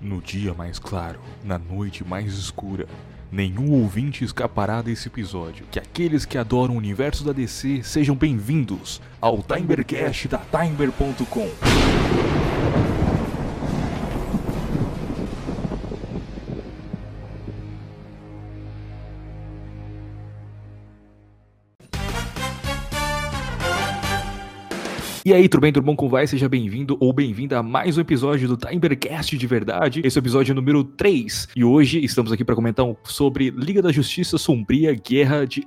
No dia mais claro, na noite mais escura, nenhum ouvinte escapará desse episódio. Que aqueles que adoram o universo da DC sejam bem-vindos ao Timercast da Timer.com. E aí, tudo bem, tudo bom com vai? Seja bem-vindo ou bem-vinda a mais um episódio do Timercast de verdade. Esse é o episódio número 3. E hoje estamos aqui para comentar sobre Liga da Justiça Sombria Guerra de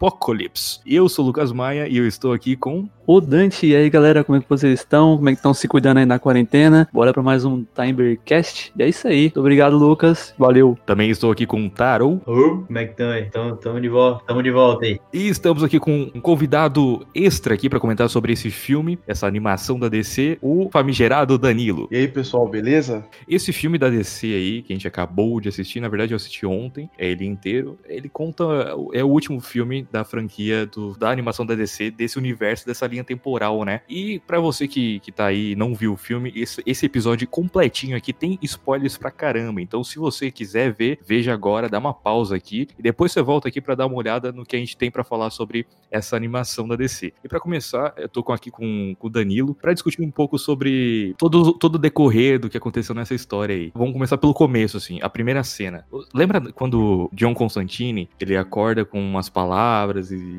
Apocalipse. Eu sou o Lucas Maia e eu estou aqui com Ô Dante, e aí galera, como é que vocês estão? Como é que estão se cuidando aí na quarentena? Bora para mais um Timercast? E é isso aí. Muito obrigado, Lucas. Valeu. Também estou aqui com o Taro. Ô, como é que estão aí? Tamo, tamo de volta, tamo de volta aí. E estamos aqui com um convidado extra aqui para comentar sobre esse filme, essa animação da DC, o famigerado Danilo. E aí, pessoal, beleza? Esse filme da DC aí, que a gente acabou de assistir, na verdade eu assisti ontem, é ele inteiro. Ele conta, é o último filme da franquia do, da animação da DC, desse universo, dessa linha temporal, né? E para você que, que tá aí e não viu o filme, esse, esse episódio completinho aqui tem spoilers pra caramba. Então, se você quiser ver, veja agora, dá uma pausa aqui e depois você volta aqui para dar uma olhada no que a gente tem para falar sobre essa animação da DC. E para começar, eu tô aqui com, com o Danilo para discutir um pouco sobre todo, todo o decorrer do que aconteceu nessa história aí. Vamos começar pelo começo, assim, a primeira cena. Lembra quando John Constantine, ele acorda com umas palavras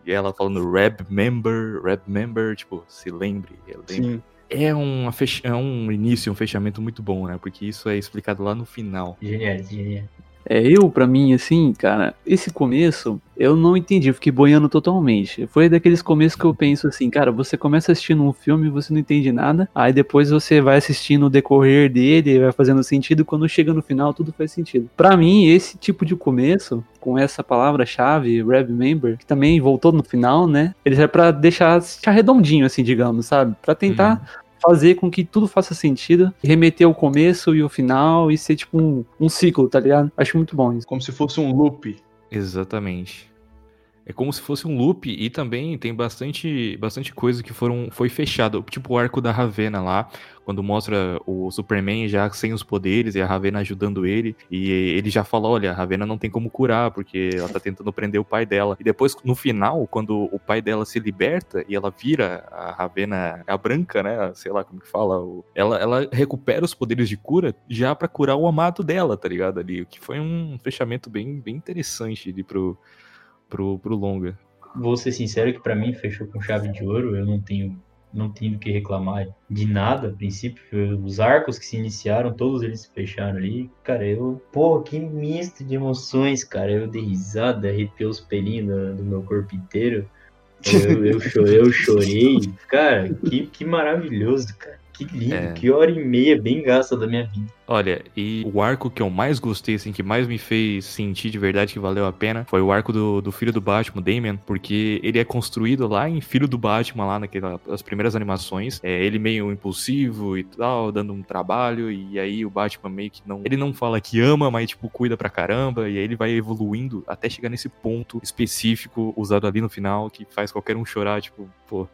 e ela falando Reb Member, Reb Member, tipo, se lembre, eu lembro. Sim. É, uma fech... é um início, um fechamento muito bom, né? Porque isso é explicado lá no final. Genial, genial. É, eu, para mim, assim, cara, esse começo eu não entendi, eu fiquei boiando totalmente. Foi daqueles começos que eu penso assim, cara, você começa assistindo um filme você não entende nada, aí depois você vai assistindo o decorrer dele, vai fazendo sentido, quando chega no final tudo faz sentido. Para mim, esse tipo de começo, com essa palavra-chave, Member, que também voltou no final, né? Ele é para deixar, deixar redondinho, assim, digamos, sabe? Para tentar uhum fazer com que tudo faça sentido, remeter o começo e o final e ser tipo um, um ciclo, tá ligado? Acho muito bom isso. Como se fosse um loop. Exatamente. É como se fosse um loop e também tem bastante, bastante coisa que foram, foi fechado. Tipo o arco da Ravena lá, quando mostra o Superman já sem os poderes e a Ravena ajudando ele. E ele já fala: olha, a Ravena não tem como curar, porque ela tá tentando prender o pai dela. E depois, no final, quando o pai dela se liberta e ela vira a Ravena, a branca, né? Sei lá como que fala. Ela, ela recupera os poderes de cura já para curar o amado dela, tá ligado? Ali. O que foi um fechamento bem, bem interessante ali pro pro, pro longa. Vou ser sincero que para mim fechou com chave de ouro, eu não tenho não tenho que reclamar de nada a princípio. Os arcos que se iniciaram, todos eles se fecharam ali. Cara, eu. Pô, que misto de emoções, cara. Eu dei risada, arrepiei os pelinhos do, do meu corpo inteiro. Eu, eu, chorei, eu chorei. Cara, que, que maravilhoso, cara. Que lindo, é. que hora e meia bem gasta da minha vida. Olha, e o arco que eu mais gostei, assim, que mais me fez sentir de verdade que valeu a pena, foi o arco do, do filho do Batman, Damian, porque ele é construído lá em Filho do Batman, lá naquelas primeiras animações. É ele meio impulsivo e tal, dando um trabalho, e aí o Batman meio que não. Ele não fala que ama, mas, tipo, cuida pra caramba, e aí ele vai evoluindo até chegar nesse ponto específico usado ali no final que faz qualquer um chorar, tipo, pô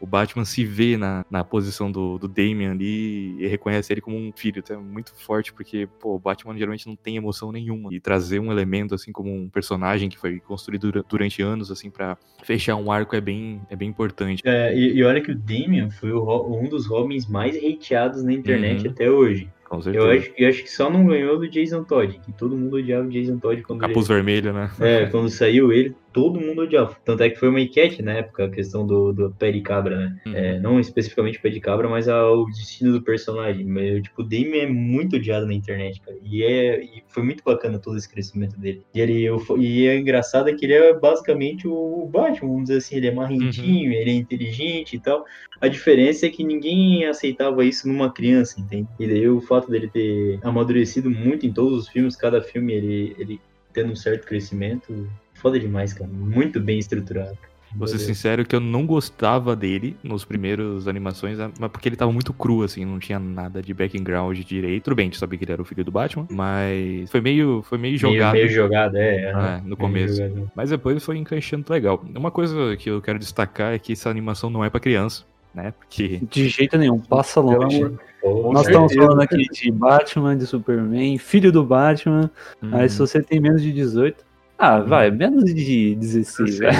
o Batman se vê na, na posição do, do Damian ali e reconhece ele como um filho. Então é muito forte, porque, pô, o Batman geralmente não tem emoção nenhuma. E trazer um elemento, assim, como um personagem que foi construído durante anos, assim, para fechar um arco é bem, é bem importante. É, e, e, olha que o Damian foi o, um dos Robins mais hateados na internet uhum. até hoje. Com certeza. Eu acho, eu acho que só não ganhou do Jason Todd, que todo mundo odiava o Jason Todd quando Capuz ele... vermelho, né? É, quando saiu ele, todo mundo odiava. Tanto é que foi uma enquete na época, a questão do, do pé de cabra, né? Uhum. É, não especificamente pé de cabra, mas a, o destino do personagem. Mas, tipo, o Damien é muito odiado na internet, cara. E, é, e foi muito bacana todo esse crescimento dele. E, ele, eu, e é engraçado que ele é basicamente o Batman, vamos dizer assim, ele é marrentinho, uhum. ele é inteligente e tal. A diferença é que ninguém aceitava isso numa criança, entende? E daí o fato dele ter amadurecido muito em todos os filmes, cada filme ele, ele tendo um certo crescimento, foda demais, cara. Muito bem estruturado. Vou ser sincero que eu não gostava dele nos primeiros animações, mas porque ele tava muito cru, assim, não tinha nada de background direito. Tudo bem, a gente sabia que ele era o filho do Batman, mas foi meio, foi meio jogado. Meio, meio jogado, é. é no começo. Mas depois foi encaixando legal. Uma coisa que eu quero destacar é que essa animação não é para criança né? Porque. De jeito nenhum, passa longe. Com Nós estamos certeza. falando aqui de Batman, de Superman, filho do Batman. Hum, Aí se você tem menos de 18. Ah, vai, menos de 16, vai.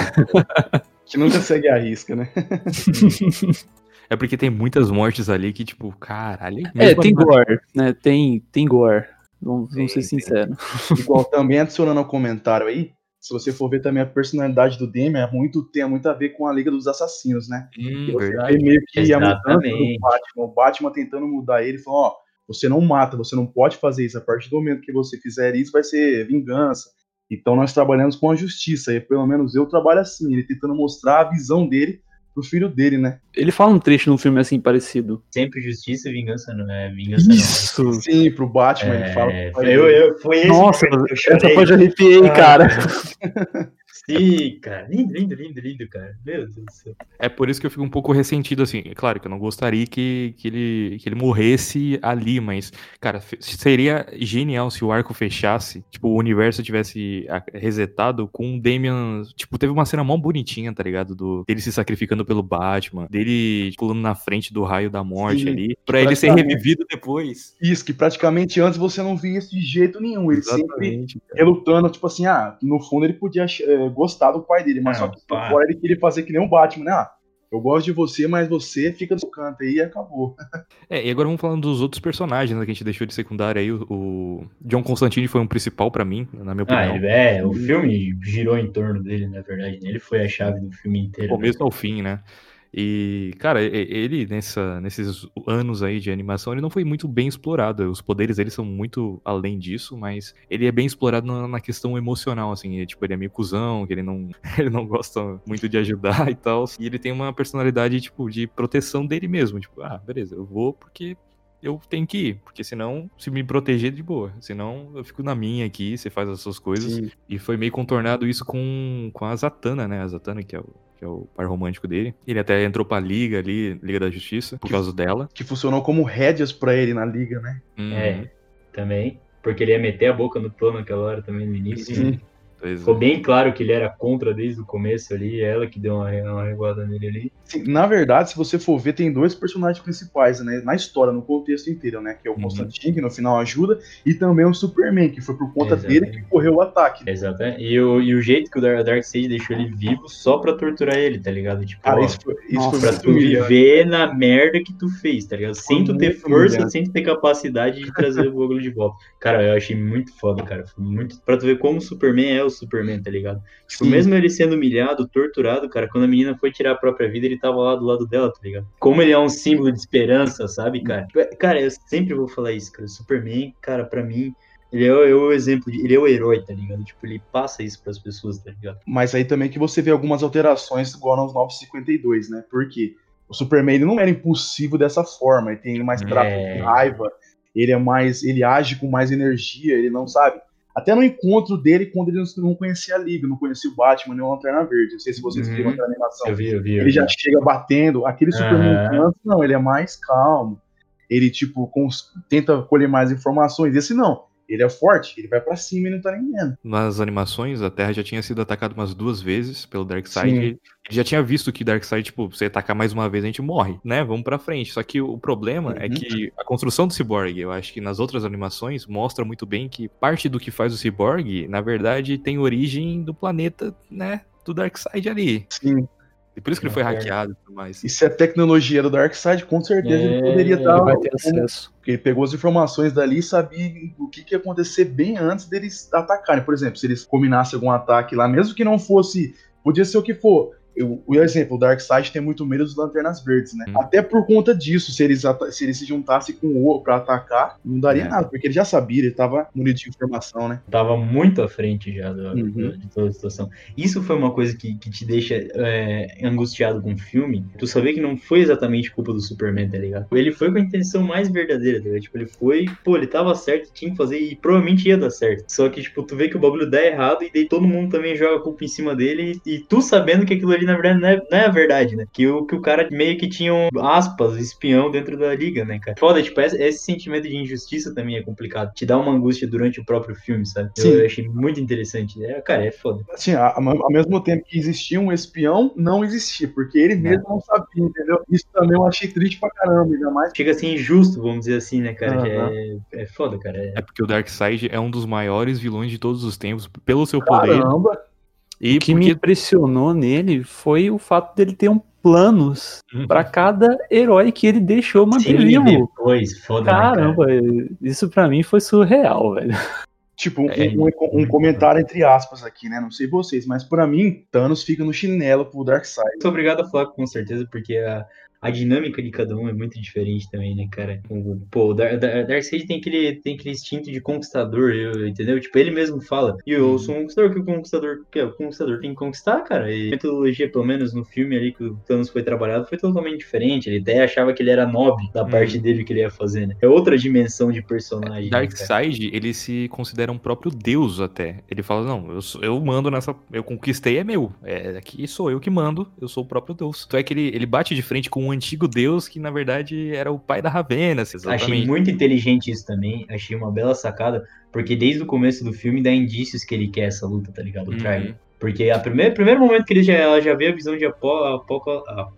Que nunca segue a risca, né? É porque tem muitas mortes ali que, tipo, caralho. É, tem gore, né? Tem, tem gore. Vamos, vamos ser sinceros. Igual também adicionando ao comentário aí, se você for ver também a personalidade do Damian, é muito, tem muito a ver com a Liga dos Assassinos, né? Hum, você verdade. vê meio que a mudança do. Batman, o Batman tentando mudar ele, falando, ó, você não mata, você não pode fazer isso, a partir do momento que você fizer isso vai ser vingança. Então nós trabalhamos com a justiça, e pelo menos eu trabalho assim, ele tentando mostrar a visão dele pro filho dele, né? Ele fala um trecho num filme assim parecido. Sempre justiça e vingança não é vingança não. Isso! Sim, pro Batman, ele fala. É, eu, eu, foi esse Nossa, eu essa parte eu arrepiei, Ah, cara. Sim, cara. Lindo, lindo, lindo, lindo, cara. Meu Deus do céu. É por isso que eu fico um pouco ressentido, assim. É claro que eu não gostaria que, que, ele, que ele morresse ali, mas, cara, seria genial se o arco fechasse, tipo, o universo tivesse resetado com o Damian. Tipo, teve uma cena mó bonitinha, tá ligado? Do, dele se sacrificando pelo Batman, dele pulando na frente do raio da morte Sim, ali, pra ele ser revivido depois. Isso, que praticamente antes você não via isso de jeito nenhum. Ele sempre Exatamente. cara. relutando, tipo assim, ah, no fundo ele podia eh, gostar do pai dele, mas Não, só que ele queria fazer que nem o Batman, né? Ah, eu gosto de você, mas você fica no seu canto aí e acabou. É, e agora vamos falando dos outros personagens né, que a gente deixou de secundário aí. O, o John Constantine foi um principal pra mim, na minha Ah, opinião. ele, é, o filme girou em torno dele, na verdade. né? Ele foi a chave do filme inteiro. começo ao fim, né? E, cara, ele, nessa, nesses anos aí de animação, ele não foi muito bem explorado. Os poderes dele são muito além disso, mas ele é bem explorado na, na questão emocional, assim. É, tipo, ele é meio cuzão, que ele não, ele não gosta muito de ajudar e tal. E ele tem uma personalidade, tipo, de proteção dele mesmo. Tipo, ah, beleza, eu vou porque eu tenho que ir. Porque senão, se me proteger, de boa. Senão, eu fico na minha aqui, você faz as suas coisas. E foi meio contornado isso com, com a Zatanna, né? A Zatanna, que é, o, que é o par romântico dele. Ele até entrou pra Liga ali, Liga da Justiça, por causa dela. Que funcionou como rédeas pra ele na liga, né? Uhum. É, também. Porque ele ia meter a boca no plano naquela hora também no início. Sim. né? Pois Ficou é. bem claro que ele era contra desde o começo ali. Ela que deu uma, uma reguada nele ali. Sim, na verdade, se você for ver, tem dois personagens principais, né? Na história, no contexto inteiro, né? Que é o Uhum. Constantine, que no final ajuda, e também o Superman, que foi por conta Exatamente. dele que correu o ataque. Exato. é. E o, e o jeito que o Dar- Darkseid deixou ele vivo só pra torturar ele, tá ligado? Tipo, Cara, ó, isso foi, isso Nossa, pra tu humilhante. viver na merda que tu fez, tá ligado? Sem tu ter força, humilhante. sem tu ter capacidade de trazer o bagulho de volta. Cara, eu achei muito foda, cara. Foi muito. Pra tu ver como o Superman é o Superman, tá ligado? Tipo, Sim. mesmo ele sendo humilhado, torturado, cara, quando a menina foi tirar a própria vida, ele tava lá do lado dela, tá ligado? Como ele é um símbolo de esperança, sabe, cara? Cara, eu sempre vou falar isso, cara. O Superman, cara, pra mim. Ele é, o- é exemplo, de, ele é o herói, tá ligado? Tipo, ele passa isso pras pessoas, tá ligado? Mas aí também que você vê algumas alterações igual nos 952, né? Porque o Superman ele não era impulsivo dessa forma, ele tem mais traço É. de raiva, ele é mais, ele age com mais energia, ele não sabe. Até no encontro dele, quando ele não conhecia a Liga, não conhecia o Batman nem o Lanterna Verde. Não sei se vocês Uhum. viram aquela animação. Eu vi, eu vi. eu Ele vi. já chega batendo. Aquele Superman não, ele é mais calmo. Ele, tipo, cons- tenta colher mais informações. Esse não. Ele é forte, ele vai pra cima e não tá nem vendo. Nas animações, a Terra já tinha sido atacada umas duas vezes pelo Darkseid. Ele já tinha visto que Darkseid, tipo, se atacar mais uma vez, a gente morre, né? Vamos pra frente. Só que o problema é Uhum. que a construção do Cyborg, eu acho que nas outras animações, mostra muito bem que parte do que faz o Cyborg, na verdade, tem origem do planeta, né? Do Darkseid ali. Sim. E por isso que ele foi hackeado e tudo mais. E se a tecnologia do Darkseid, com certeza ele É, poderia ele estar. Ele vai ter acesso. Porque ele pegou as informações dali e sabia o que, que ia acontecer bem antes deles atacarem. Por exemplo, se eles combinassem algum ataque lá, mesmo que não fosse. Podia ser o que for. Eu- O exemplo, o Darkseid tem muito medo dos lanternas verdes, né? Hum. Até por conta disso, se eles, se eles se juntassem com o outro pra atacar, não daria É. nada, porque ele já sabia, ele tava munido de informação, né? Tava muito à frente já do- Uhum. do- de toda a situação. Isso foi uma coisa que, que te deixa é, angustiado com o filme. Tu saber que não foi exatamente culpa do Superman, tá ligado? Ele foi com a intenção mais verdadeira, tá ligado? Tipo, ele foi, pô, ele tava certo, tinha que fazer e provavelmente ia dar certo. Só que, tipo, tu vê que o bagulho dá errado e daí todo mundo também joga a culpa em cima dele e, e tu sabendo que aquilo ali na verdade, não é, não é a verdade, né? Que o, que o cara meio que tinha um, aspas, espião dentro da liga, né, cara? Foda, tipo, esse, esse sentimento de injustiça também é complicado. Te dá uma angústia durante o próprio filme, sabe? Sim. Eu achei muito interessante. É, cara, é foda. Assim, ao mesmo tempo que existia um espião, não existia, porque ele mesmo não sabia, entendeu? Isso também eu achei triste pra caramba, ainda mais. Chega a ser injusto, vamos dizer assim, né, cara? Aham. É, é foda, cara. É- É porque o Darkseid é um dos maiores vilões de todos os tempos, pelo seu poder. Caramba! E O que me porque impressionou nele foi o fato dele ter um planos Uhum. pra cada herói que ele deixou manter Sim, vivo. depois, foda, né, cara? Caramba, isso pra mim foi surreal, velho. Tipo, um, É, um- um comentário entre aspas aqui, né? Não sei vocês, mas pra mim, Thanos fica no chinelo pro Darkseid. Sou obrigado falar com certeza, porque a, a dinâmica de cada um é muito diferente também, né, cara? O- Pô, o Dar- Dar- Darkseid tem aquele, tem aquele instinto de conquistador, eu- entendeu? Tipo, ele mesmo fala, e eu sou um conquistador, que o conquistador, que o conquistador tem que conquistar, cara. E a metodologia, pelo menos no filme ali que o Thanos foi trabalhado, foi totalmente diferente. Ele até achava que ele era nobre da parte dele que ele ia fazer, né? É outra dimensão de personagem. né? Darkseid, ele se considera um próprio deus até. Ele fala, não, eu, sou- eu mando nessa... Eu conquistei, é meu. É, aqui sou eu que mando, eu sou o próprio deus. Então é que ele, ele bate de frente com um antigo deus que, na verdade, era o pai da Ravena, Achei exatamente. muito inteligente isso também, achei uma bela sacada, porque desde o começo do filme dá indícios que ele quer essa luta, tá ligado? O Uhum. Porque a primeira, primeiro momento que ele já, ela já vê a visão de Apó, eu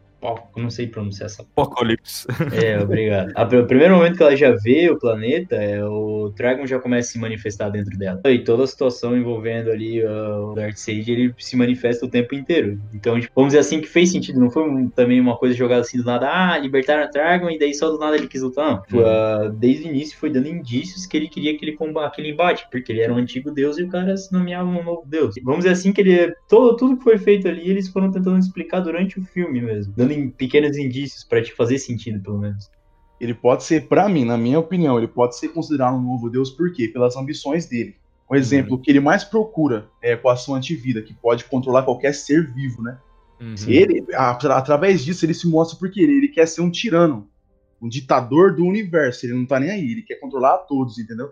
não sei pronunciar essa Apocalipse. É, obrigado. A- O primeiro momento que ela já vê o planeta, é, o Dragon já começa a se manifestar dentro dela. E toda a situação envolvendo ali uh, o Darkseid, ele se manifesta o tempo inteiro. Então, tipo, vamos dizer assim, que fez sentido. Não foi um- também uma coisa jogada assim do nada, ah, libertaram a Dragon e daí só do nada ele quis lutar. Não. Uhum. uh, desde o início foi dando indícios que ele queria aquele, comba aquele embate, porque ele era um antigo deus e o cara se nomeava um novo deus. Vamos dizer assim que ele, todo, tudo que foi feito ali, eles foram tentando explicar durante o filme mesmo. Dando em pequenos indícios pra te fazer sentido, pelo menos. Ele pode ser, pra mim, na minha opinião, ele pode ser considerado um novo deus por quê? Pelas ambições dele. Um exemplo, o que ele mais procura é a sua antivida, que pode controlar qualquer ser vivo, né? Uhum. Ele, atra- através disso, ele se mostra porque ele, ele quer ser um tirano, um ditador do universo. Ele não tá nem aí, ele quer controlar a todos, entendeu?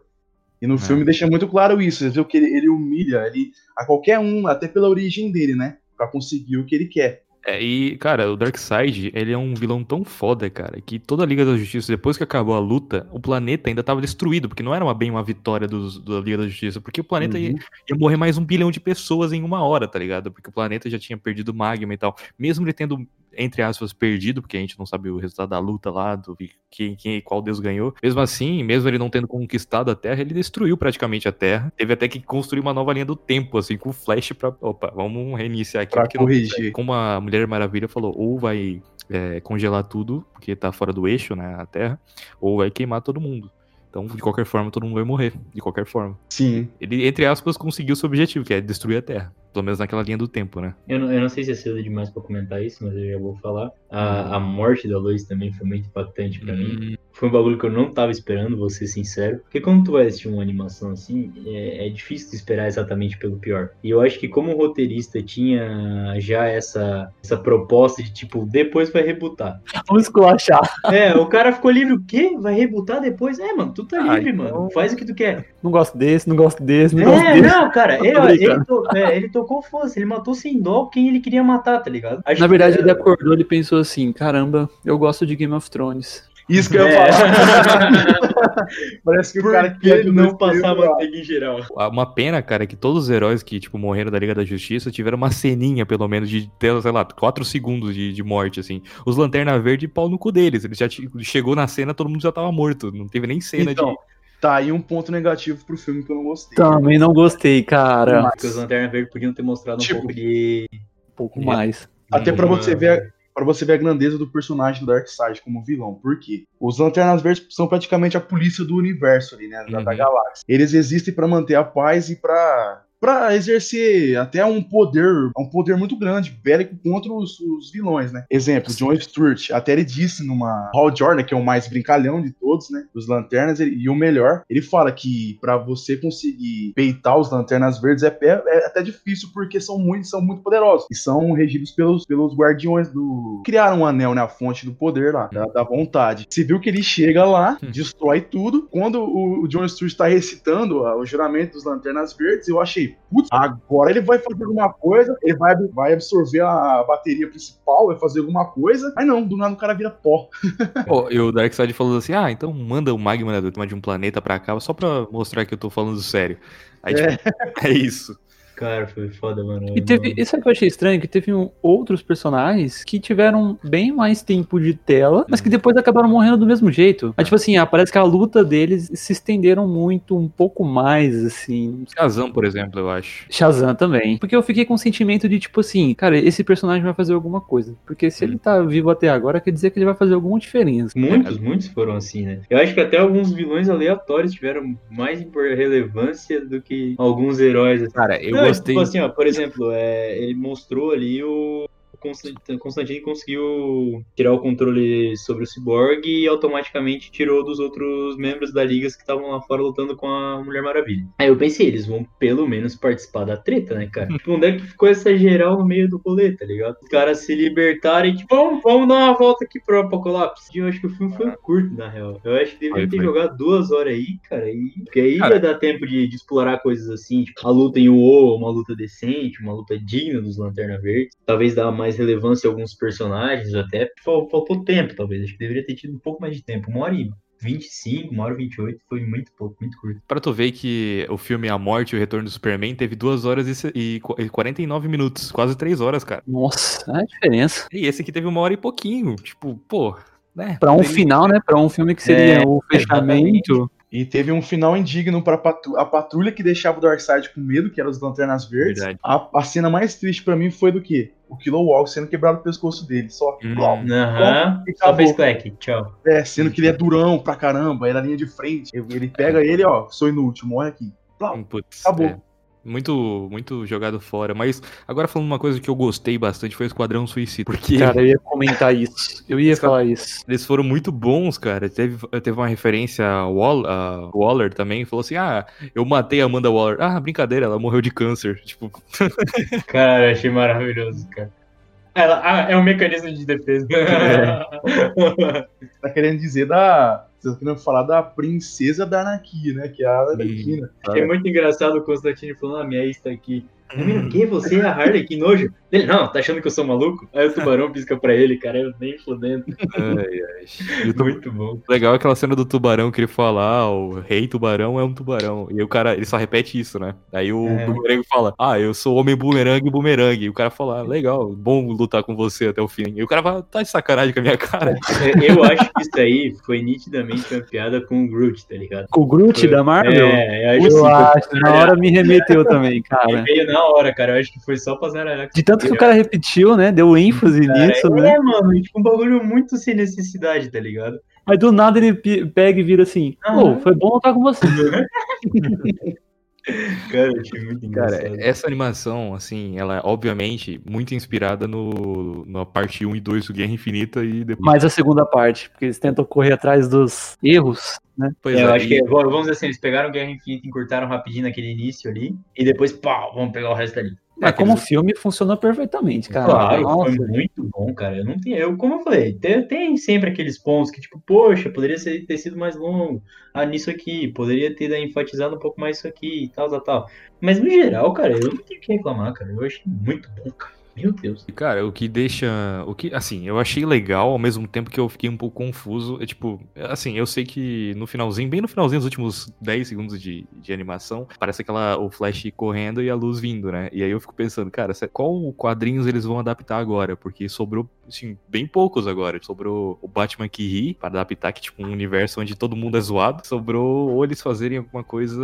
E no É. filme deixa muito claro isso. Você vê que ele, ele humilha ele, a qualquer um, até pela origem dele, né? Pra conseguir o que ele quer. É, e, cara, o Darkseid, ele é um vilão tão foda, cara, que toda a Liga da Justiça, depois que acabou a luta, o planeta ainda tava destruído, porque não era uma, bem uma vitória dos, da Liga da Justiça, porque o planeta ia, Uhum. ia morrer mais um bilhão de pessoas em uma hora, tá ligado? Porque o planeta já tinha perdido magma e tal. Mesmo ele tendo, entre aspas, perdido, porque a gente não sabe o resultado da luta lá, do quem, quem qual deus ganhou. Mesmo assim, mesmo ele não tendo conquistado a Terra, ele destruiu praticamente a Terra. Teve até que construir uma nova linha do tempo, assim, com o Flash pra. Opa, vamos reiniciar aqui. Pra porque não- corrigir. como a Mulher Maravilha falou, ou vai é, congelar tudo, porque tá fora do eixo, né, a Terra, ou vai queimar todo mundo. Então, de qualquer forma, todo mundo vai morrer. De qualquer forma. Sim. Ele, entre aspas, conseguiu seu objetivo, que é destruir a Terra. Pelo menos naquela linha do tempo, né? Eu não, eu não sei se é cedo demais pra comentar isso, mas eu já vou falar. A, a morte da Lois também foi muito impactante pra mim. Hum, Foi um bagulho que eu não tava esperando, vou ser sincero. Porque quando tu vai assistir uma animação assim, é, é difícil esperar exatamente pelo pior. E eu acho que como o roteirista tinha já essa, essa proposta de tipo, depois vai rebutar. Vamos esculachar. É, o cara ficou livre, o quê? Vai rebutar depois? É, mano, tu tá Ah, livre, mano. Faz o que tu quer. Não gosto desse, não gosto desse, não gosto É, desse. não, cara, ele, Tô ele, to- é, ele tocou foda ele matou sem dó quem ele queria matar, tá ligado? Acho Na que- verdade, ele acordou e pensou assim: caramba, eu gosto de Game of Thrones. Isso que eu ia É. falar. Parece que o Por cara que quer não passar manteiga em geral? Uma pena, cara, é que todos os heróis que, tipo, morreram da Liga da Justiça tiveram uma ceninha, pelo menos, de ter, sei lá, 4 segundos de, de morte, assim. Os Lanterna Verde, pau no cu deles. Ele já chegou na cena, todo mundo já tava morto. Não teve nem cena Então, de. Tá aí um ponto negativo pro filme que eu não gostei. Também não gostei, cara. Porque os Lanterna Verde podiam ter mostrado um Tipo, pouco de. Um pouco mais. Até pra Uma- você ver para você ver a grandeza do personagem do Darkseid como vilão. Por quê? Os Lanternas Verdes são praticamente a polícia do universo ali, né, da, da Uhum. galáxia. Eles existem pra manter a paz e pra para exercer até um poder, um poder muito grande, bélico contra os, os vilões, né? Exemplo, John Stewart, até ele disse numa Hal Jordan, que é o mais brincalhão de todos, né, dos Lanternas, ele- e o melhor, ele fala que pra você conseguir peitar os Lanternas Verdes é, pé- é até difícil porque são muito, são muito poderosos e são regidos pelos, pelos guardiões do criaram um anel na fonte do poder lá, da, da vontade. Você viu que ele chega lá, destrói tudo. Quando o, o John Stewart está recitando ah, o juramento dos Lanternas Verdes, eu achei, putz, agora ele vai fazer alguma coisa, ele vai, vai absorver a bateria principal, vai fazer alguma coisa. Mas não, do nada o cara vira pó. Pô, e o Darkseid falou assim: ah, então manda o magma de um planeta pra cá, só pra mostrar que eu tô falando sério. Aí, tipo, é isso. Cara, foi foda, mano. E teve, isso é que eu achei estranho, que teve um, outros personagens que tiveram bem mais tempo de tela, mas que depois acabaram morrendo do mesmo jeito. Aí, tipo assim, ah, parece que a luta deles se estenderam muito, um pouco mais, assim. Shazam, por exemplo, eu acho. Shazam também. Porque eu fiquei com o sentimento de, tipo assim, cara, esse personagem vai fazer alguma coisa. Porque se hum. ele tá vivo até agora, quer dizer que ele vai fazer alguma diferença. Muitos, é. muitos foram assim, né? Eu acho que até alguns vilões aleatórios tiveram mais relevância do que alguns heróis. Assim. Cara, eu Não, gostei. Tipo assim, ó, por exemplo, é, ele mostrou ali o Constantine conseguiu tirar o controle sobre o Cyborg e automaticamente tirou dos outros membros da Liga que estavam lá fora lutando com a Mulher Maravilha. Aí eu pensei, eles vão pelo menos participar da treta, né, cara? tipo, onde é que ficou essa geral no meio do rolê, tá ligado? Os caras se libertarem, tipo, vamos, vamos dar uma volta aqui pro Apocalipse. Eu acho que o filme foi curto, na real. Eu acho que deveria ter foi. jogado duas horas aí, cara, e... porque aí cara... ia dar tempo de, de, explorar coisas assim, tipo, a luta em Uo, uma luta decente, uma luta digna dos Lanterna Verdes. Talvez dar mais mais relevância a alguns personagens, até faltou tempo, talvez. Acho que deveria ter tido um pouco mais de tempo. Uma hora e 25, uma hora e 28, foi muito pouco, muito curto. Pra tu ver que o filme A Morte e o Retorno do Superman teve 2 horas e 49 minutos, quase 3 horas, cara. Nossa, é a diferença. E esse aqui teve uma hora e pouquinho, tipo, pô, né? Pra um final, né? Pra um filme que seria é, o fechamento. E teve um final indigno para a patrulha que deixava o Darkseid com medo, que eram os Lanternas Verdes. A, a, cena mais triste para mim foi do que? O Kilowog sendo quebrado o pescoço dele. Só. Hum, Aham. Hum, só fez clack. Tchau. É, sendo que ele é durão pra caramba, é na linha de frente. Ele pega ele, ó, sou inútil, morre aqui. Putz, acabou. É. Muito, muito jogado fora. Mas agora falando uma coisa que eu gostei bastante foi o Esquadrão Suicida. Porque. Cara, eu ia comentar isso. Eu ia falar isso. Eles foram muito bons, cara. Teve, teve uma referência a, Wall, a Waller também. Falou assim: ah, eu matei a Amanda Waller. Ah, brincadeira, ela morreu de câncer. Tipo. cara, achei maravilhoso, cara. Ela, ah, é um mecanismo de defesa. É. tá querendo dizer da vocês queriam falar da princesa da Anakin, né? Que é a Anakin. É muito engraçado o Constantino falando, a ah, minha ex tá aqui. Hum. Que você é a Harley? Que nojo. Ele, não, tá achando que eu sou maluco? Aí o tubarão pisca pra ele, cara, eu nem fodendo. Ai, ai. Muito bom. Legal aquela cena do tubarão que ele fala, ah, o rei tubarão é um tubarão. E o cara, ele só repete isso, né? Aí o é. bumerangue fala, ah, eu sou homem bumerangue, bumerangue. E o cara fala, ah, legal, bom lutar com você até o fim. E o cara fala, tá de sacanagem com a minha cara. É, eu acho que isso aí foi nitidamente uma piada com o Groot, tá ligado? Com o Groot foi... da Marvel? É, eu acho, eu acho na hora me remeteu também, cara. Veio na hora, cara, eu acho que foi só pra zaralhar. De tanto que o cara repetiu, né? Deu ênfase cara, nisso, é, né? É, mano, tipo, um bagulho muito sem necessidade, tá ligado? Aí do nada ele pega e vira assim, pô, foi bom estar com você. Cara, achei muito engraçado. Cara, essa animação, assim, ela é obviamente muito inspirada no, na parte 1 e 2 do Guerra Infinita e depois. Mais a segunda parte, porque eles tentam correr atrás dos erros, né? Pois é, é eu acho que, vamos dizer assim, eles pegaram Guerra Infinita, encurtaram rapidinho naquele início ali, e depois, pau, vamos pegar o resto ali. Mas como filme funcionou perfeitamente, cara. Claro, Nossa. foi muito bom, cara. Eu não tenho, eu como eu falei, tem, tem, sempre aqueles pontos que tipo, poxa, poderia ser, ter sido mais longo. Ah, nisso aqui, poderia ter enfatizado um pouco mais isso aqui e tal, tal, tal. Mas no geral, cara, eu não tenho que reclamar, cara. Eu achei muito bom, cara. Meu Deus. Cara, o que deixa. O que, assim, eu achei legal ao mesmo tempo que eu fiquei um pouco confuso. É tipo, assim, eu sei que no finalzinho, bem no finalzinho, os últimos 10 segundos de, de animação, parece aquela o Flash correndo e a luz vindo, né? E aí eu fico pensando, cara, qual quadrinhos eles vão adaptar agora? Porque sobrou, assim, bem poucos agora. Sobrou o Batman que ri, para adaptar que, tipo, um universo onde todo mundo é zoado. Sobrou ou eles fazerem alguma coisa.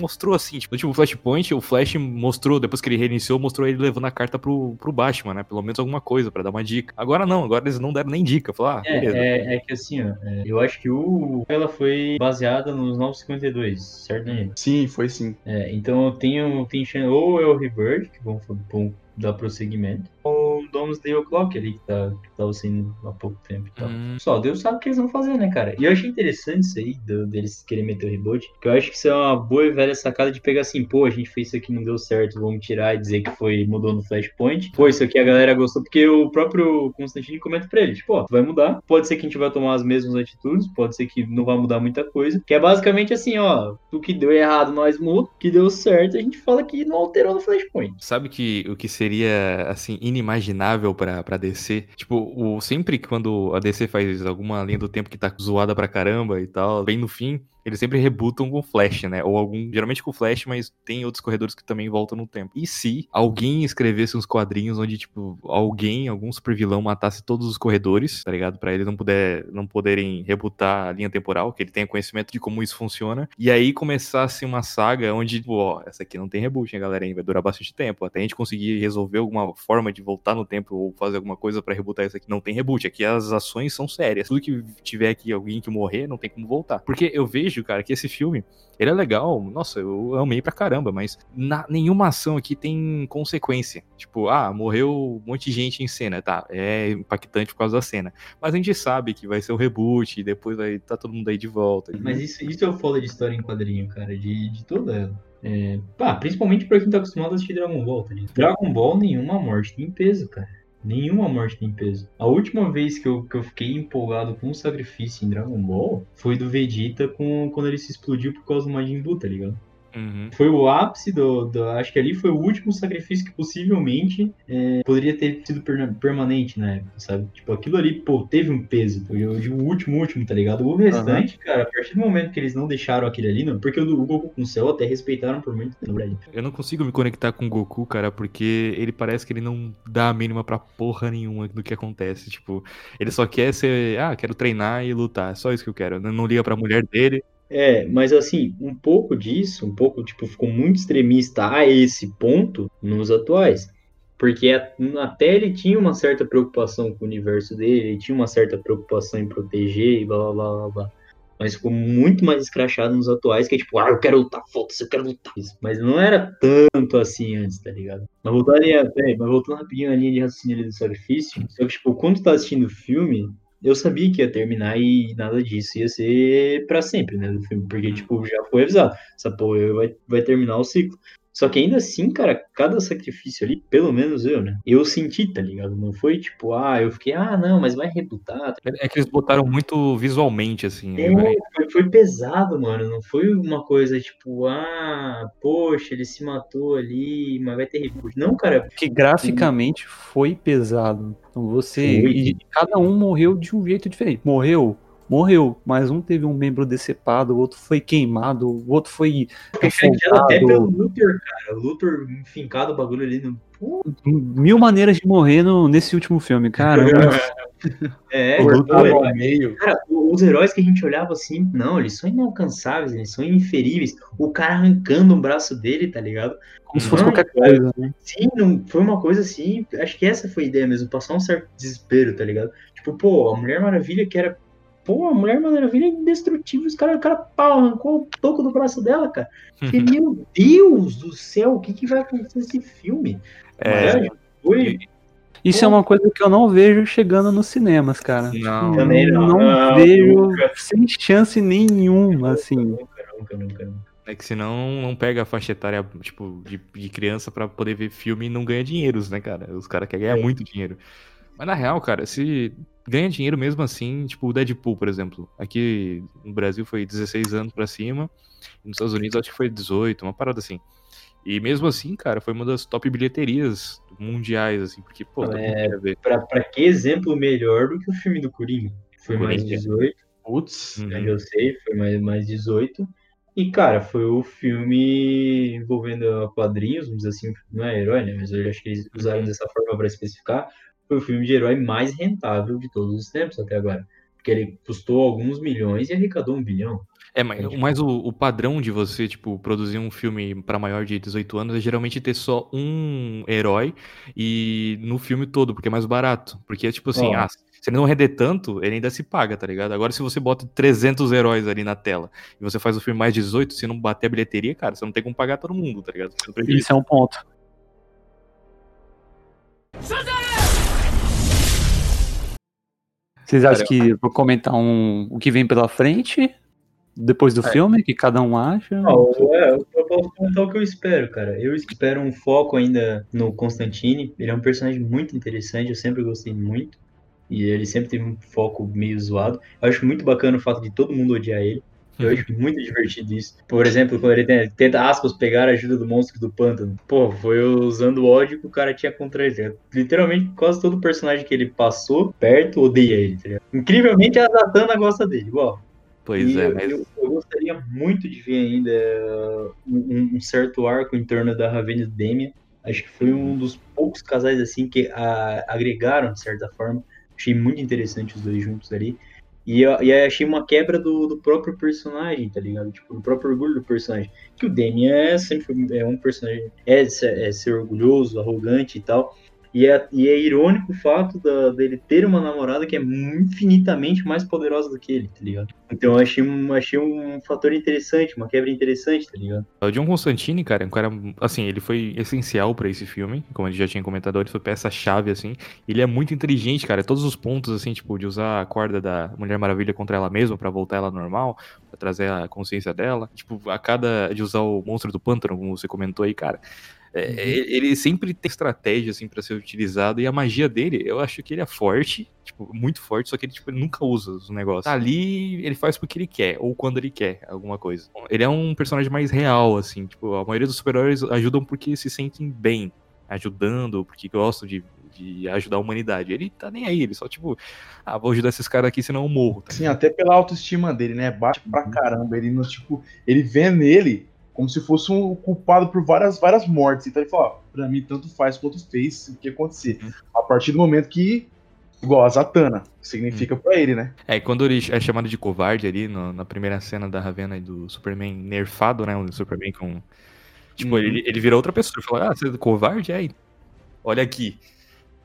Mostrou assim, tipo, no último Flashpoint, o Flash mostrou, depois que ele reiniciou, mostrou ele levando a carta pro, pro Batman, né? Pelo menos alguma coisa para dar uma dica. Agora não, agora eles não deram nem dica. Falar, ah, é, é, é, que assim, ó, é, eu acho que o ela foi baseada nos 952, certo, Daniel? Sim, foi sim. É, então eu tenho, tenho ou é o Rebirth, que vão, vão dar prosseguimento, ou Domesday O'Clock ali, que, tá, que tava saindo há pouco tempo e tal. Hum. Só Deus sabe o que eles vão fazer, né, cara? E eu achei interessante isso aí, do- deles querem meter o reboot, que eu acho que isso é uma boa e velha sacada de pegar assim, pô, a gente fez isso aqui não deu certo, vamos tirar e dizer que foi, mudou no Flashpoint. Pô, isso aqui a galera gostou, porque o próprio Constantine comenta pra ele, tipo, ó, vai mudar, pode ser que a gente vai tomar as mesmas atitudes, pode ser que não vai mudar muita coisa, que é basicamente assim, ó, o que deu errado nós muda, o que deu certo a gente fala que não alterou no Flashpoint. Sabe que o que seria, assim, inimaginável pra, pra DC? Tipo, o, sempre quando a DC faz alguma linha do tempo que tá zoada pra caramba e tal, bem no fim, eles sempre rebutam com Flash, né? Ou algum, geralmente com Flash, mas tem outros corredores que também voltam no tempo. E se alguém escrevesse uns quadrinhos onde, tipo, alguém, algum super vilão matasse todos os corredores, tá ligado? Pra eles não, puder, não poderem rebutar a linha temporal, que ele tenha conhecimento de como isso funciona. E aí começasse uma saga onde, tipo, ó, essa aqui não tem reboot, hein, galera? Vai durar bastante tempo. Até a gente conseguir resolver alguma forma de voltar no tempo ou fazer alguma coisa pra rebutar isso aqui. Não tem reboot. Aqui as ações são sérias. Tudo que tiver aqui alguém que morrer, não tem como voltar. Porque eu vejo, cara, que esse filme, ele é legal. Nossa, eu amei pra caramba, mas na- nenhuma ação aqui tem consequência. Tipo, ah, morreu um monte de gente em cena, tá? É impactante por causa da cena. Mas a gente sabe que vai ser o reboot e depois vai tá todo mundo aí de volta. Mas isso, isso é o foda de história em quadrinho, cara, de, de toda ela. É, pá, principalmente pra quem tá acostumado a assistir Dragon Ball, tá? Dragon Ball, nenhuma morte tem peso, cara. Nenhuma morte tem peso. A última vez que eu, que eu fiquei empolgado com o sacrifício em Dragon Ball foi do Vegeta com, quando ele se explodiu por causa do Majin Buu, tá ligado? Uhum. Foi o ápice do, do- Acho que ali foi o último sacrifício que possivelmente é, poderia ter sido perna- permanente na época, sabe? Tipo, aquilo ali, pô, teve um peso. Foi o o último, último, tá ligado? O restante, cara, a partir do momento que eles não deixaram aquele ali, não. Porque o, o Goku com o céu até respeitaram por muito tempo, Brad. Eu não consigo me conectar com o Goku, cara, porque ele parece que ele não dá a mínima pra porra nenhuma do que acontece. Tipo, ele só quer ser, ah, quero treinar e lutar. É só isso que eu quero. Não não liga pra mulher dele. É, mas assim, um pouco disso, um pouco, tipo, ficou muito extremista a esse ponto nos atuais. Porque até ele tinha uma certa preocupação com o universo dele, ele tinha uma certa preocupação em proteger e blá blá blá blá. Mas ficou muito mais escrachado nos atuais, que é tipo, ah, eu quero lutar, foda-se, eu quero lutar. Mas não era tanto assim antes, tá ligado? Mas voltando, ali, mas voltando rapidinho na linha de raciocínio do sacrifício, só que, tipo, quando tu tá assistindo o filme, eu sabia que ia terminar e nada disso ia ser pra sempre, né, do filme, porque, tipo, já foi avisado, essa porra vai, vai terminar o ciclo. Só que ainda assim, cara, cada sacrifício ali, pelo menos eu, né, eu senti, tá ligado? Não foi tipo, ah, eu fiquei, ah, não, mas vai rebutar. É que eles botaram muito visualmente, assim. É, né? foi, foi pesado, mano, não foi uma coisa tipo, ah, poxa, ele se matou ali, mas vai ter reboot. Não, cara, Que graficamente foi pesado. Então você. Foi. E cada um morreu de um jeito diferente. Morreu, morreu, mas um teve um membro decepado, o outro foi queimado, o outro foi chateado até pelo afogado. Luthor, cara. O Luthor enfincado o bagulho ali no. Mil maneiras de morrer no, nesse último filme, caramba. É, O Luthor é, ao meio. Cara, os heróis que a gente olhava assim, não, eles são inalcançáveis, eles são inferíveis. O cara arrancando um braço dele, tá ligado? Como se fosse Não, qualquer coisa, né? Sim, não, foi uma coisa assim. Acho que essa foi a ideia mesmo, passar um certo desespero, tá ligado? Tipo, pô, a Mulher Maravilha que era. Pô, a Mulher Maravilha é indestrutível. Os cara, o cara pau, arrancou o toco do braço dela, cara. E, meu Deus do céu, o que, que vai acontecer nesse filme? É, foi. Isso é uma coisa que eu não vejo chegando nos cinemas, cara. Não. Também não. Não Não, vejo nunca. sem chance nenhuma, assim. Nunca, nunca, nunca, nunca. É que senão não pega a faixa etária, tipo, de, de criança pra poder ver filme e não ganha dinheiros, né, cara? Os caras querem ganhar É. muito dinheiro. Mas na real, cara, se ganha dinheiro mesmo assim, tipo o Deadpool, por exemplo. Aqui no Brasil foi 16 anos pra cima, e nos Estados Unidos acho que foi 18, uma parada assim. E mesmo assim, cara, foi uma das top bilheterias mundiais, assim, porque, pô, É. ver. Pra, pra que exemplo melhor do que o filme do Coringa? Foi mais Coringa. 18. Putz. Uhum. né, eu sei, foi mais, mais 18. E, cara, foi o filme envolvendo quadrinhos, vamos dizer assim, não é herói, né? Mas eu acho que eles usaram dessa forma para especificar. Foi o filme de herói mais rentável de todos os tempos até agora. Porque ele custou alguns milhões e arrecadou um bilhão. É, mas, É, tipo- mas o, o padrão de você, tipo, produzir um filme pra maior de 18 anos é geralmente ter só um herói e no filme todo, porque é mais barato. Porque, tipo assim, Ó. ah, se ele não render tanto, ele ainda se paga, tá ligado? Agora, se você bota 300 heróis ali na tela e você faz o filme mais 18, se não bater a bilheteria, cara, você não tem como pagar todo mundo, tá ligado? Isso é um ponto. Vocês acham que vou comentar um, o que vem pela frente? Depois do É. filme, que cada um acha? Não, é, eu posso comentar o que eu espero, cara. Eu espero um foco ainda no Constantine. Ele é um personagem muito interessante, eu sempre gostei muito. E ele sempre teve um foco meio zoado. Eu acho muito bacana o fato de todo mundo odiar ele. Eu acho muito divertido isso. Por exemplo, quando ele tenta, aspas, pegar a ajuda do monstro do pântano. Pô, foi usando o ódio que o cara tinha contra ele. Literalmente, quase todo personagem que ele passou perto odeia ele, tá ligado? Incrivelmente, a Zatanna gosta dele, igual. Pois E é, eu, mas. eu, eu gostaria muito de ver ainda uh, um, um certo arco em torno da Ravena e do Demian. Acho que foi um dos poucos casais assim que a- agregaram, de certa forma. Achei muito interessante os dois juntos ali. E, eu, e aí achei uma quebra do, do próprio personagem, tá ligado? Tipo, do próprio orgulho do personagem. Que o Demian é sempre é um personagem. É, é ser orgulhoso, arrogante e tal. E é, e é irônico o fato da- dele ter uma namorada que é infinitamente mais poderosa do que ele, tá ligado? Então eu achei achei um fator interessante, uma quebra interessante, tá ligado? O John Constantine, cara, é um cara, assim, ele foi essencial pra esse filme, como a gente já tinha comentado, ele foi peça-chave, assim. Ele é muito inteligente, cara, todos os pontos, assim, tipo, de usar a corda da Mulher Maravilha contra ela mesma pra voltar ela normal, pra trazer a consciência dela. Tipo, a cada de usar o monstro do pântano, como você comentou aí, cara. É, Uhum. ele sempre tem estratégia, assim, pra ser utilizado, e a magia dele, eu acho que ele é forte, tipo, muito forte, só que ele, tipo, ele nunca usa os negócios. Tá ali, ele faz porque ele quer, ou quando ele quer, alguma coisa. Ele é um personagem mais real, assim, tipo, a maioria dos super-heróis ajudam porque se sentem bem, ajudando, porque gostam de, de ajudar a humanidade. Ele tá nem aí, ele só, tipo, ah, vou ajudar esses caras aqui, senão eu morro. tá Assim, até pela autoestima dele, né? Bate pra caramba. Ele, não, tipo, ele vê nele como se fosse um culpado por várias, várias mortes. Então ele fala, pra mim tanto faz quanto fez o que acontecer. A partir do momento que, igual a Zatanna, significa pra ele, né? É, e quando ele é chamado de covarde ali, no- na primeira cena da Ravena e do Superman nerfado, né? O Superman com. Tipo, Uhum. ele, ele vira outra pessoa. Ele fala, ah, você é covarde? É, olha aqui.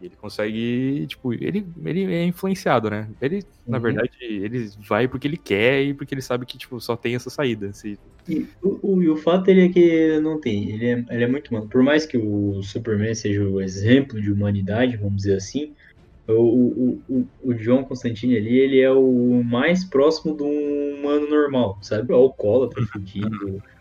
Ele consegue, tipo, ele, ele é influenciado, né? Ele, na Uhum. verdade, ele vai porque ele quer e porque ele sabe que, tipo, só tem essa saída. Se- E o, o, e o fato ele é que não tem, ele é, ele é muito humano. Por mais que o Superman seja o exemplo de humanidade, vamos dizer assim, o, o, o, o John Constantine ali, ele é o mais próximo de um humano normal, sabe? Alcoólatra, fudido.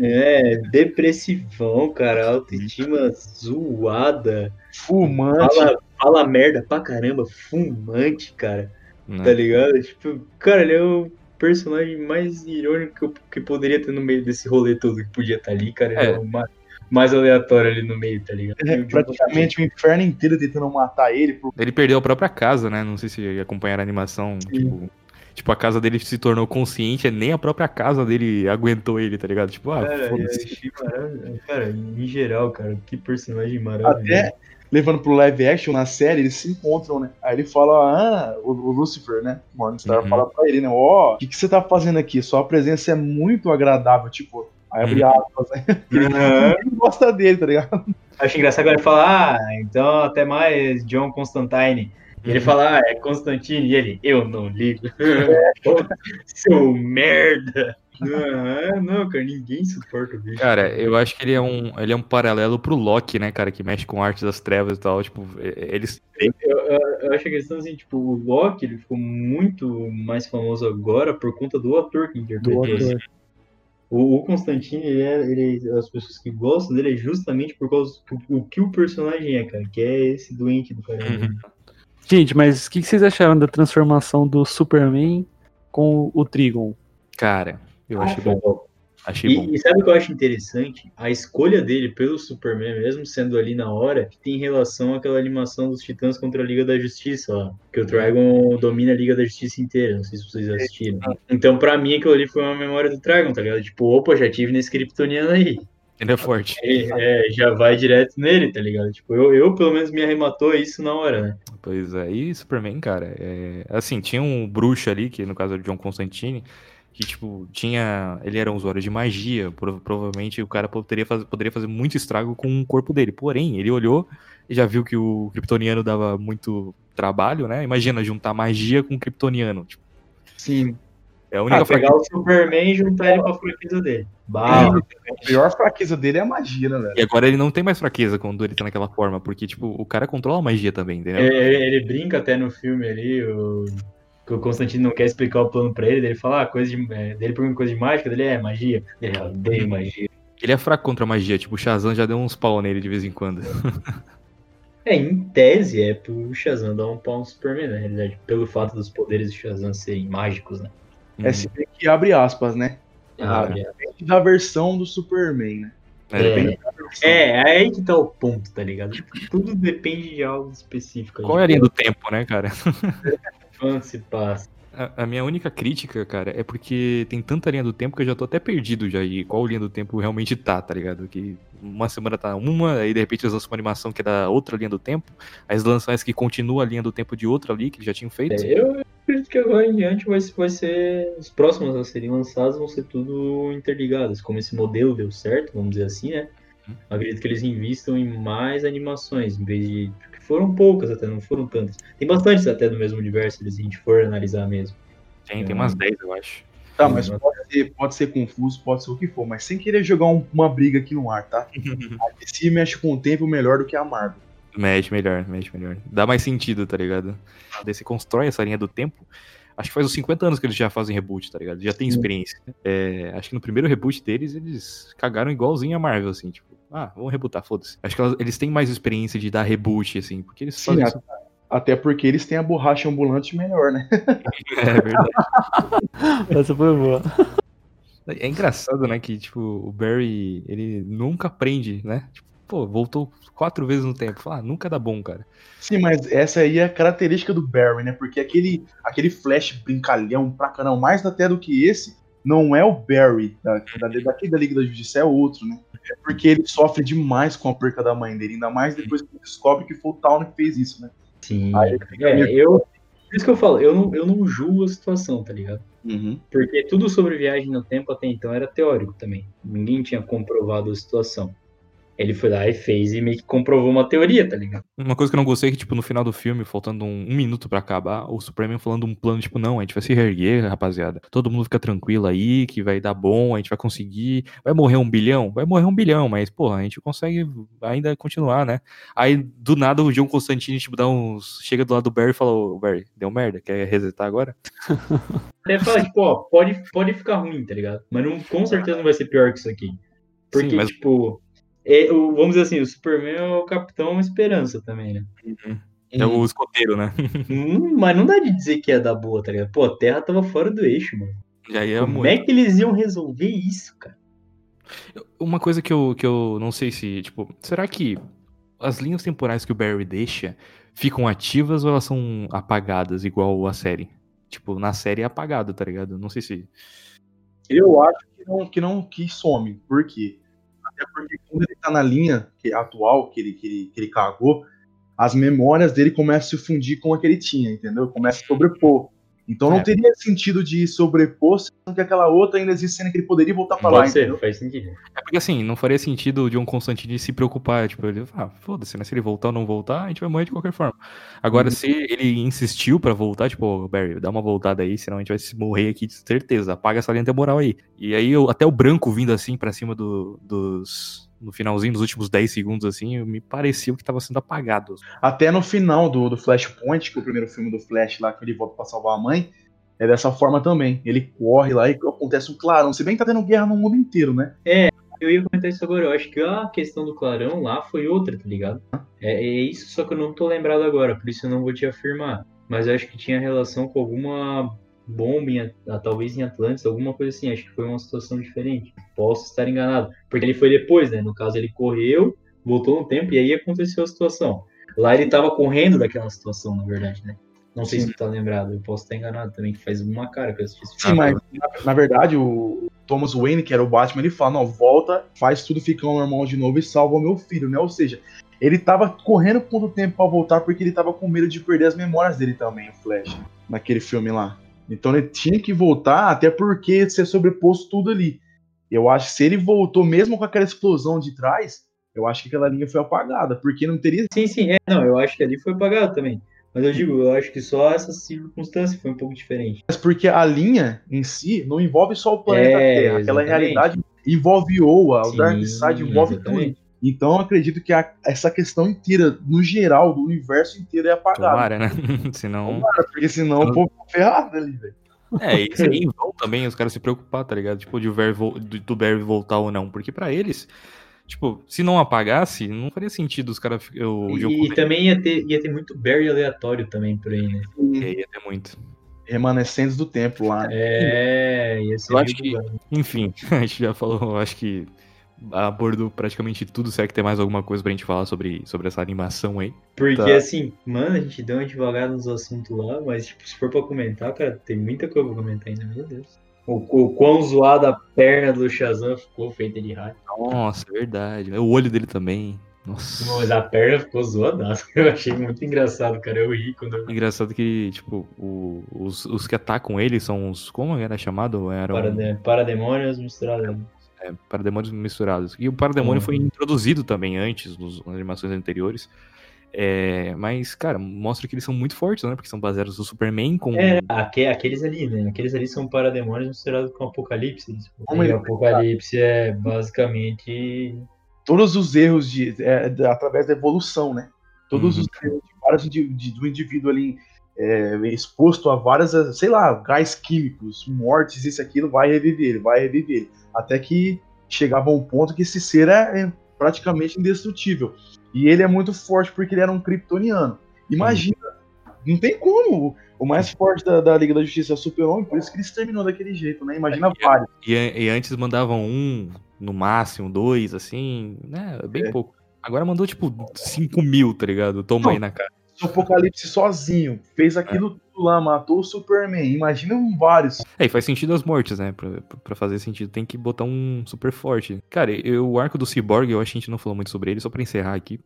É, depressivão, cara, autoestima zoada, Fumante. fala, fala merda pra caramba, fumante, cara. né? Tá ligado? Tipo, cara, ele é o personagem mais irônico que, eu- que poderia ter no meio desse rolê todo que podia estar ali, cara. Ele é, É. o mais, mais aleatório ali no meio, tá ligado? É, praticamente o inferno inteiro tentando matar ele. Por... Ele perdeu a própria casa, né? Não sei se acompanharam a animação. Tipo, tipo, a casa dele se tornou consciente, nem a própria casa dele aguentou ele, tá ligado? Tipo, ah, Cara, eu foda-se. achei maravilhoso. Cara, em geral, cara, que personagem maravilhoso. Até levando pro live action na série, eles se encontram, né? Aí ele fala, ah, o, o Lucifer, né? Morningstar Uhum. fala pra ele, né? Ó, o que, que você tá fazendo aqui? Sua presença é muito agradável, tipo. Aí abre Uhum. aspas, né? Aham. Ninguém gosta dele, tá ligado? Acho engraçado quando ele fala, ah, então até mais John Constantine. E ele Uhum. fala, ah, é Constantine. E ele, eu não ligo. Seu merda. Não, não, cara, ninguém suporta o bicho. Cara, eu acho que ele é um, ele é um paralelo pro Loki, né, cara, que mexe com arte das trevas e tal. Tipo, eles. Eu, eu- eu acho a questão assim, tipo, o Loki ele ficou muito mais famoso agora por conta do ator que interpretou. Assim. O, o Constantine, ele é, ele, as pessoas que gostam dele é justamente por causa do o que o personagem é, cara, que é esse doente do caramba. Uhum. Gente, mas o que que vocês acharam da transformação do Superman com o Trigon? Cara, eu Ah, achei bom. bom. Achei bom. E, e sabe o que eu acho interessante? A escolha dele pelo Superman, mesmo sendo ali na hora, tem relação àquela animação dos Titãs contra a Liga da Justiça, ó. Que o Trigon domina a Liga da Justiça inteira. Não sei se vocês assistiram. Então, pra mim, aquilo ali foi uma memória do Trigon, tá ligado? Tipo, opa, já tive nesse Kryptoniano aí. Ele é forte. É, já vai direto nele, tá ligado? Tipo, eu, eu pelo menos me arrematou isso na hora, né? Pois é. E Superman, cara, é... assim, tinha um bruxo ali, que no caso era o John Constantine, que, tipo, tinha. Ele era um usuário de magia. prova- Provavelmente o cara poderia fazer, poderia fazer muito estrago com o corpo dele. Porém, ele olhou e já viu que o Kryptoniano dava muito trabalho, né? Imagina juntar magia com Kryptoniano. Tipo, Sim. É a única Ah, pegar o Superman e juntar ele com a fraqueza dele. Bah, A pior fraqueza dele é a magia, né, velho? E agora ele não tem mais fraqueza quando ele tá naquela forma, porque, tipo, o cara controla a magia também, entendeu? ele, ele brinca até no filme ali, o, que o Constantino não quer explicar o plano pra ele, ele fala, ah, coisa de. É, dele pergunta coisa de mágica, dele é magia. Ele "Ah, odeio magia. Ele é fraco contra a magia, tipo, o Shazam já deu uns pau nele de vez em quando. É, em tese é pro Shazam dar um pau no Superman, na realidade, pelo fato dos poderes do Shazam serem mágicos, né? Hum. É se bem que abre aspas, né? Ah, Ah, é. Depende da versão do Superman, né? É, Depende da versão. É, é aí que tá o ponto, tá ligado? Tudo depende de algo específico. Qual é a linha do tempo, né, cara? fã se passa? A, a minha única crítica, cara, é porque tem tanta linha do tempo que eu já tô até perdido já e qual linha do tempo realmente tá, tá ligado? Que uma semana tá uma, aí de repente eles lançam uma animação que é da outra linha do tempo, aí eles lançam essa que continua a linha do tempo de outra ali, que eles já tinham feito. É, eu acredito que agora em diante vai, vai ser. Os próximos a serem lançados vão ser tudo interligados. Como esse modelo deu certo, vamos dizer assim, né? Uhum. Acredito que eles invistam em mais animações, em vez de. Foram poucas até, não foram tantas. Tem bastantes até do mesmo universo, se a gente for analisar mesmo. Tem, tem umas 10, eu acho. Tá, mas pode ser, pode ser confuso, pode ser o que for, mas sem querer jogar um- uma briga aqui no ar, tá? A DC mexe com o tempo melhor do que a Marvel. Mexe melhor, mexe melhor. Dá mais sentido, tá ligado? Daí você constrói essa linha do tempo. Acho que faz uns 50 anos que eles já fazem reboot, tá ligado? Já tem experiência. É, acho que no primeiro reboot deles, eles cagaram igualzinho a Marvel, assim, tipo, ah, vamos rebootar, foda-se. Acho que elas- eles têm mais experiência de dar reboot, assim, porque eles Sim, fazem isso. até porque eles têm a borracha ambulante melhor, né? É verdade. Essa foi boa. É engraçado, né, que, tipo, o Barry, ele nunca aprende, né? Tipo, pô, voltou quatro vezes no tempo. Fala, ah, nunca dá bom, cara. Sim, mas essa aí é a característica do Barry, né? Porque aquele, aquele flash brincalhão pra caramba, mais até do que esse, não é o Barry da, da, daqui da Liga da Justiça, é outro, né? É porque ele sofre demais com a perca da mãe dele, ainda mais depois que ele descobre que foi o Town que fez isso, né? Sim. Aí É, eu. Por isso que eu falo, eu não, eu não julgo a situação, tá ligado? Uhum. Porque tudo sobre viagem no tempo até então era teórico também. Ninguém tinha comprovado a situação. Ele foi lá e fez e meio que comprovou uma teoria, tá ligado? Uma coisa que eu não gostei é que, tipo, no final do filme, faltando um, um minuto pra acabar, o Superman falando um plano, tipo, não, a gente vai se reerguer, rapaziada. Todo mundo fica tranquilo aí, que vai dar bom, a gente vai conseguir. Vai morrer um bilhão? Vai morrer um bilhão, mas, porra, a gente consegue ainda continuar, né? Aí, do nada, o John Constantine, tipo, dá uns. Chega do lado do Barry e fala, ô, Barry, deu merda, quer resetar agora? Até fala, tipo, ó, pode, pode ficar ruim, tá ligado? Mas não, com certeza não vai ser pior que isso aqui. Porque, Sim, mas- tipo, é, o- vamos dizer assim, o Superman é o Capitão Esperança também, né? É o escoteiro, né? Hum, mas não dá de dizer que ia dar boa, tá ligado? Pô, a Terra tava fora do eixo, mano. Já ia Como muito. é que eles iam resolver isso, cara? Uma coisa que eu, que eu não sei se, tipo, será que as linhas temporais que o Barry deixa ficam ativas ou elas são apagadas, igual a série? Tipo, na série é apagado, tá ligado? Não sei se. Eu acho que não, que não que some. Por quê? Até porque quando ele tá na linha que- atual que ele, que, ele, que ele cagou, as memórias dele começam a se fundir com a que ele tinha, entendeu? Começa a sobrepor. Então não É. teria sentido de sobrepor, sendo que aquela outra ainda existe cena que ele poderia voltar pra lá, Pode ser, entendeu? faz sentido. É porque assim, não faria sentido o John Constantine se preocupar. Tipo, ele, ah, foda-se, né? Se ele voltar ou não voltar, a gente vai morrer de qualquer forma. Agora, Uhum. se ele insistiu pra voltar, tipo, "Ô, Barry, dá uma voltada aí, senão a gente vai se morrer aqui de certeza. Apaga essa linha temporal aí. E aí, eu- até o branco vindo assim pra cima do- dos. No finalzinho, nos últimos 10 segundos, assim, me pareceu que tava sendo apagado. Até no final do, do Flashpoint, que é o primeiro filme do Flash lá, que ele volta pra salvar a mãe, é dessa forma também. Ele corre lá e acontece um clarão. Se bem que tá tendo guerra no mundo inteiro, né? Eu ia comentar isso agora, eu acho que a questão do clarão lá foi outra, tá ligado? É, é isso, só que eu não tô lembrado agora, por isso eu não vou te afirmar. Mas eu acho que tinha relação com alguma bomba, em, ah, talvez em Atlantis, alguma coisa assim. Acho que foi uma situação diferente. Posso estar enganado. Porque ele foi depois, né? No caso, ele correu, voltou no tempo e aí aconteceu a situação. Lá ele tava correndo daquela situação, na verdade, né? Não sei Sim. se tu tá lembrado, eu posso estar enganado também, que faz uma cara que eu assisti Sim, mas na, na verdade o Thomas Wayne, que era o Batman, ele fala, não, volta, faz tudo ficar normal de novo e salva o meu filho, né? Ou seja, ele tava correndo por um tempo pra voltar porque ele tava com medo de perder as memórias dele também, o Flash, naquele filme lá. Então ele tinha que voltar, até porque ser sobreposto tudo ali. Eu acho que se ele voltou mesmo com aquela explosão de trás, eu acho que aquela linha foi apagada, porque não teria Sim, sim, é, não, eu acho que ali foi pagado também. Mas eu digo, eu acho que só essa circunstância foi um pouco diferente. Mas porque a linha em si não envolve só o planeta É, Terra. Aquela exatamente. realidade envolve Oa, o Darkseid envolve exatamente. tudo. Então eu acredito que a- essa questão inteira, no geral, do universo inteiro é apagada. Tomara, né? Senão. Porque senão o povo fica ferrado ali, velho. É, e seria em vão também os caras se preocupar, tá ligado? Tipo, de o Barry vo- do, Barry voltar ou não. Porque pra eles, tipo, se não apagasse, não faria sentido os caras. O jogo E, e também ia ter, ia ter muito Barry aleatório também por aí, né? ia ter muito. Remanescentes do tempo lá. É, ia ser Eu acho que-. Enfim, a gente já falou, acho que abordou praticamente tudo. Será que tem mais alguma coisa pra gente falar sobre, sobre essa animação aí? Porque Tá. assim, mano, a gente deu uma devagada nos assuntos lá, mas tipo, se for pra comentar, cara, tem muita coisa pra comentar ainda, meu Deus. O, o quão zoada a perna do Shazam ficou feita de raio. Nossa, é verdade. O olho dele também. Nossa. Mas a perna ficou zoadaça. Eu achei muito engraçado, cara. Eu ri quando eu Engraçado que, tipo, o- os, os que atacam ele são os. Como era chamado? Eram Parade- Parademônios misturados. é, parademônios misturados. E o parademônio Uhum. foi introduzido também antes, nos, nas animações anteriores. É, mas, cara, mostra que eles são muito fortes, né? Porque são baseados no Superman com. É, aque- aqueles ali, né? Aqueles ali são parademônios misturados com Apocalipse. Tipo, Como e ele- o Apocalipse é basicamente. Todos os erros de, é, através da evolução, né? Todos Uhum. os erros de vários indi- de- do indivíduo ali é, exposto a várias, sei lá, gás químicos, mortes, isso aquilo, vai reviver, ele vai reviver. ele. Até que chegava a um ponto que esse ser é é praticamente indestrutível. E ele é muito forte porque ele era um kryptoniano. Imagina, não tem como. O mais forte da, da Liga da Justiça é o Super-Homem, por isso que ele exterminou daquele jeito, né? Imagina vários. E, e antes mandavam um, no máximo, dois, assim, né? Bem É. pouco. Agora mandou, tipo, 5 mil, tá ligado? Toma aí na cara. O Apocalipse sozinho fez aquilo lá, matou o Superman. Imagina um vários. É, e faz sentido as mortes, né? Pra, pra fazer sentido, tem que botar um super forte. Cara, eu, o arco do Cyborg, eu acho que a gente não falou muito sobre ele, só pra encerrar aqui.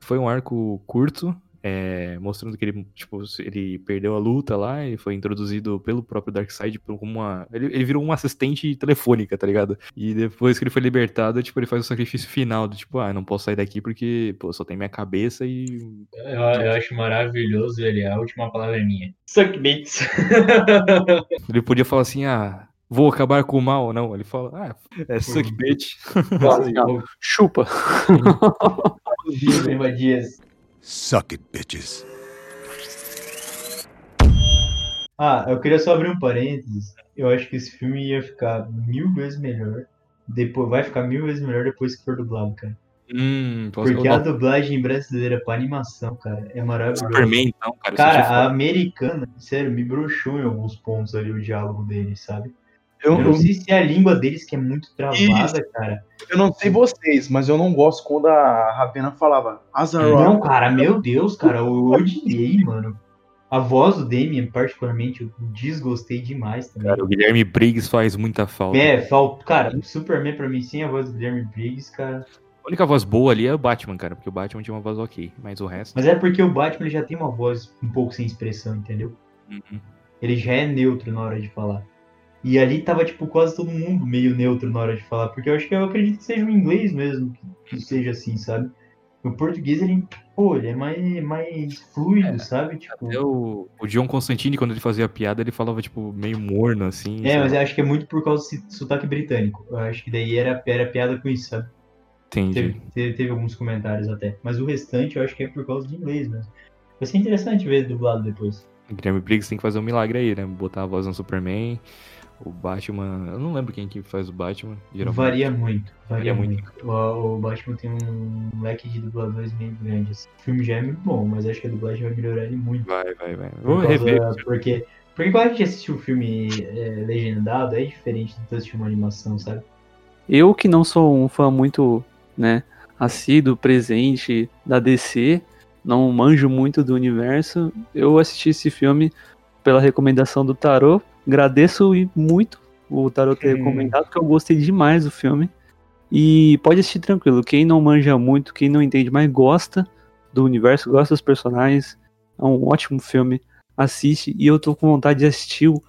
Foi um arco curto, é, mostrando que ele, tipo, ele perdeu a luta lá e foi introduzido pelo próprio Darkseid como uma. Ele, ele virou uma assistente telefônica, tá ligado? E depois que ele foi libertado, tipo, ele faz o sacrifício final do tipo, ah, não posso sair daqui porque, pô, só tem minha cabeça e. Eu, eu acho maravilhoso ele. A última palavra é minha. Suck bits. Ele podia falar assim, ah. Vou acabar com o mal, não. Ele fala, ah, é suck bitch. Chupa. Lembra dias. Suck it, bitches. Ah, eu queria só abrir um parênteses. Eu acho que esse filme ia ficar mil vezes melhor. Depois, vai ficar mil vezes melhor depois que for dublado, cara. Hum, Porque a dublagem brasileira pra animação, cara, é maravilhosa. Superman, então, cara. isso Cara, a americana, sério, me broxou em alguns pontos ali o diálogo deles, sabe? Eu, Eu não sei se é a língua deles que é muito travada, cara. eu não sei vocês, mas eu não gosto quando a Ravena falava Azaroth. Não, cara, meu Deus, cara, eu odiei, mano. A voz do Damien, particularmente, eu desgostei demais também. Cara, o Guilherme Briggs faz muita falta. É, falta. Cara, Superman pra mim, sem a voz do Guilherme Briggs, cara. A única voz boa ali é o Batman, cara, porque o Batman tinha uma voz ok, mas o resto. Mas é porque o Batman ele já tem uma voz um pouco sem expressão, entendeu? Uhum. Ele já é neutro na hora de falar. E ali tava, tipo, quase todo mundo meio neutro na hora de falar. Porque eu acho que eu acredito que seja o inglês mesmo que que seja assim, sabe? O português, ele, pô, ele é mais, mais fluido, sabe? Tipo. Até o, o John Constantine, quando ele fazia piada, ele falava, tipo, meio morno, assim. É, sabe? mas eu acho que é muito por causa desse sotaque britânico. Eu acho que daí era, era piada com isso, sabe? Entendi. Teve, teve, teve alguns comentários até. Mas o restante eu acho que é por causa de inglês mesmo. Vai ser interessante ver dublado depois. O Guilherme Briggs tem que fazer um milagre aí, né? Botar a voz no Superman. O Batman. Eu não lembro quem que faz o Batman. Geralmente. Varia muito, varia Varia muito. muito. O, o Batman tem um leque de dubladores meio grande. assim. O filme já é muito bom, mas acho que a dublagem vai melhorar ele muito. Vai, vai, vai. Causa- rever. Porque, porque quando a gente assiste o filme é, legendado, é diferente de tu assistir uma animação, sabe? Eu que não sou um fã muito, né, assíduo, presente da DC, não manjo muito do universo, eu assisti esse filme pela recomendação do Tarô. Agradeço muito o Tarô ter Hum. recomendado, porque eu gostei demais do filme. E pode assistir tranquilo. Quem não manja muito, quem não entende, mas gosta do universo, gosta dos personagens, é um ótimo filme. Assiste e eu tô com vontade de assistir o-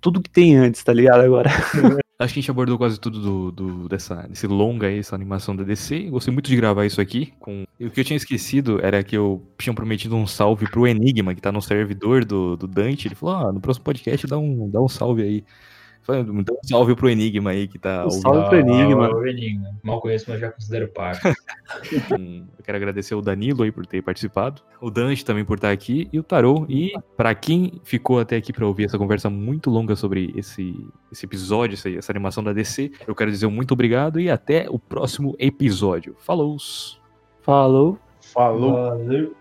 tudo que tem antes, tá ligado? Agora. Acho que a gente abordou quase tudo do, do- dessa, desse longa aí, essa animação da DC. Gostei muito de gravar isso aqui. Com... E o que eu tinha esquecido era que eu tinha prometido um salve pro Enigma, que tá no servidor do, do Dante. Ele falou, ah, no próximo podcast dá um, dá um salve aí. Então, salve pro Enigma aí que tá ouvindo. Salve pro Enigma. Ah, Enigma. Mal conheço, mas já considero parte. Hum, eu quero agradecer o Danilo aí por ter participado, o Dante também por estar aqui e o Tarô. E para quem ficou até aqui para ouvir essa conversa muito longa sobre esse, esse episódio, essa, essa animação da DC, eu quero dizer um muito obrigado e até o próximo episódio. Falou! Falou! Falou! Valeu!